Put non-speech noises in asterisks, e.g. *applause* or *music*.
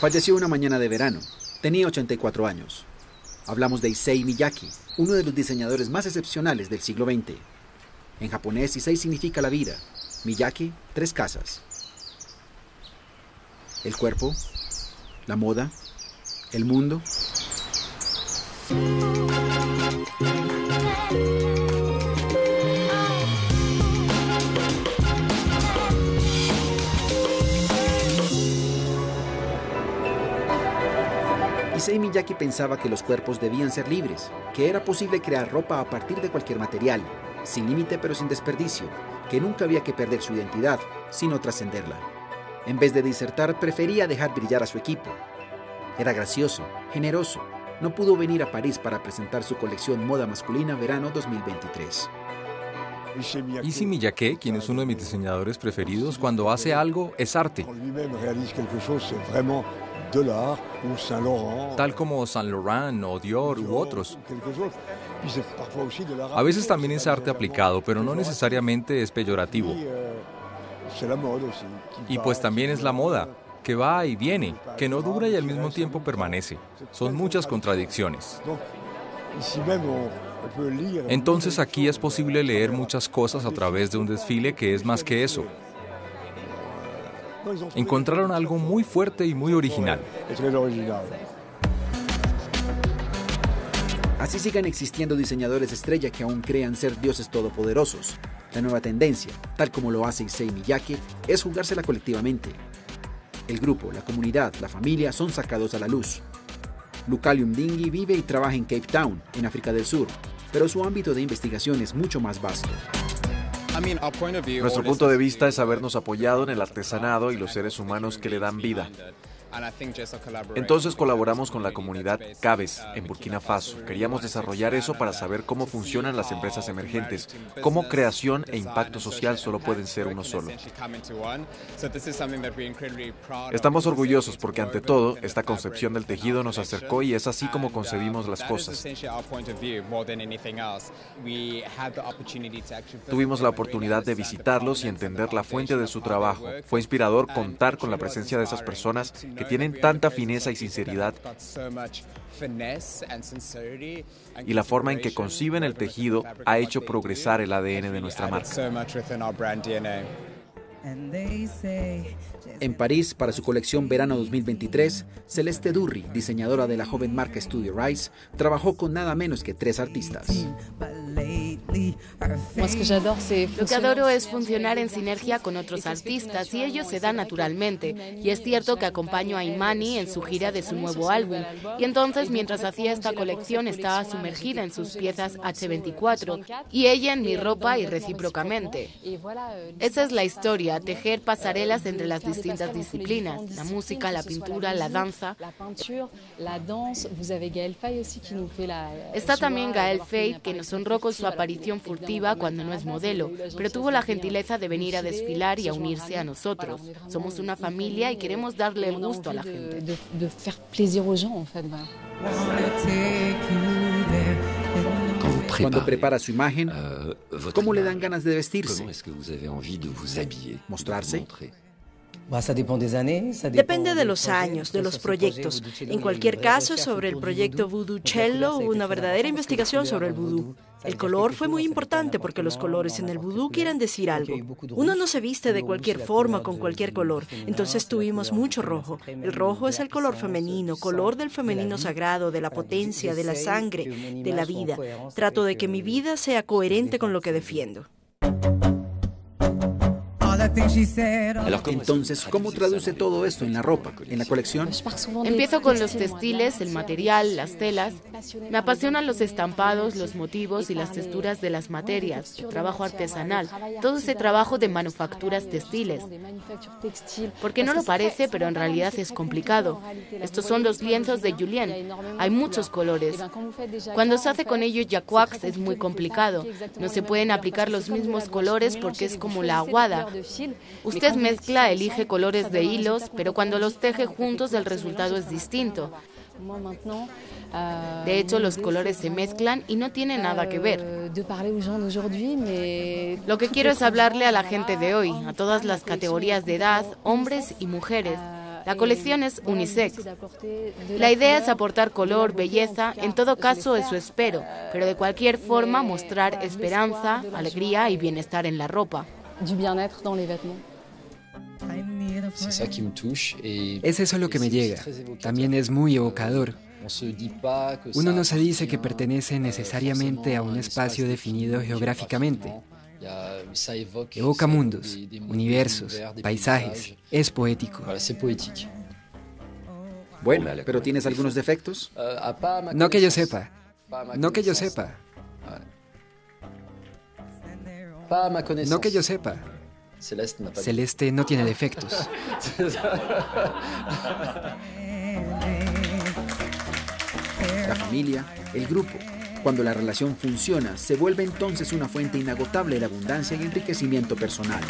Falleció una mañana de verano. Tenía 84 años. Hablamos de Issei Miyake, uno de los diseñadores más excepcionales del siglo XX. En japonés, Issei significa la vida. Miyake, tres casas. El cuerpo, la moda, el mundo. Issei Miyake pensaba que los cuerpos debían ser libres, que era posible crear ropa a partir de cualquier material, sin límite pero sin desperdicio, que nunca había que perder su identidad, sino trascenderla. En vez de disertar, prefería dejar brillar a su equipo. Era gracioso, generoso. No pudo venir a París para presentar su colección Moda Masculina Verano 2023. Issei Miyake, quien es uno de mis diseñadores preferidos, cuando hace algo es arte. Tal como Saint Laurent o Dior u otros. A veces también es arte aplicado, pero no necesariamente es peyorativo. Y pues también es la moda, que va y viene, que no dura y al mismo tiempo permanece. Son muchas contradicciones. Entonces aquí es posible leer muchas cosas a través de un desfile que es más que eso. Encontraron algo muy fuerte y muy original. Así sigan existiendo diseñadores estrella que aún crean ser dioses todopoderosos. La nueva tendencia, tal como lo hace Issei Miyake, es jugársela colectivamente. El grupo, la comunidad, la familia son sacados a la luz. Lucalium Dingy vive y trabaja en Cape Town, en África del Sur, pero su ámbito de investigación es mucho más vasto. Nuestro punto de vista es habernos apoyado en el artesanado y los seres humanos que le dan vida. Entonces colaboramos con la comunidad Cabes en Burkina Faso. Queríamos desarrollar eso para saber cómo funcionan las empresas emergentes, cómo creación e impacto social solo pueden ser uno solo. Estamos orgullosos porque ante todo esta concepción del tejido nos acercó y es así como concebimos las cosas. Tuvimos la oportunidad de visitarlos y entender la fuente de su trabajo. Fue inspirador contar con la presencia de esas personas que tienen tanta fineza y sinceridad y la forma en que conciben el tejido ha hecho progresar el ADN de nuestra marca. En París, para su colección Verano 2023, Celeste Durri, diseñadora de la joven marca Studio Rise, trabajó con nada menos que tres artistas. Lo que adoro es funcionar en sinergia con otros artistas y ello se da naturalmente. Y es cierto que acompaño a Imani en su gira de su nuevo álbum. Y entonces, mientras hacía esta colección, estaba sumergida en sus piezas H24 y ella en mi ropa y recíprocamente. Esa es la historia, tejer pasarelas entre las distintas disciplinas, la música, la pintura, la danza. Está también Gael Fate, que nos honró con su aparición furtiva cuando no es modelo, pero tuvo la gentileza de venir a desfilar y a unirse a nosotros. Somos una familia y queremos darle el gusto a la gente. Cuando prepara su imagen, ¿cómo le dan ganas de vestirse? ¿Mostrarse? Depende de los años, de los proyectos. En cualquier caso, sobre el proyecto Voodoo Cello hubo una verdadera investigación sobre el vudú. El color fue muy importante porque los colores en el vudú quieren decir algo. Uno no se viste de cualquier forma con cualquier color, entonces tuvimos mucho rojo. El rojo es el color femenino, color del femenino sagrado, de la potencia, de la sangre, de la vida. Trato de que mi vida sea coherente con lo que defiendo. Entonces, ¿cómo traduce todo esto en la ropa, en la colección? Empiezo con los textiles, el material, las telas. Me apasionan los estampados, los motivos y las texturas de las materias, el trabajo artesanal, todo ese trabajo de manufacturas textiles. Porque no lo parece, pero en realidad es complicado. Estos son los lienzos de Julien. Hay muchos colores. Cuando se hace con ellos jacquard es muy complicado. No se pueden aplicar los mismos colores porque es como la aguada. Usted mezcla, elige colores de hilos, pero cuando los teje juntos el resultado es distinto. De hecho, los colores se mezclan y no tienen nada que ver. Lo que quiero es hablarle a la gente de hoy, a todas las categorías de edad, hombres y mujeres. La colección es unisex. La idea es aportar color, belleza, en todo caso eso espero, pero de cualquier forma mostrar esperanza, alegría y bienestar en la ropa. Es eso lo que me llega. También es muy evocador. Uno no se dice que pertenece necesariamente a un espacio definido geográficamente. Evoca mundos, universos, paisajes. Es poético. Bueno, pero ¿tienes algunos defectos? No que yo sepa. No que yo sepa. No que yo sepa. Celeste no tiene defectos. *laughs* La familia, el grupo. Cuando la relación funciona, se vuelve entonces una fuente inagotable de abundancia y enriquecimiento personal.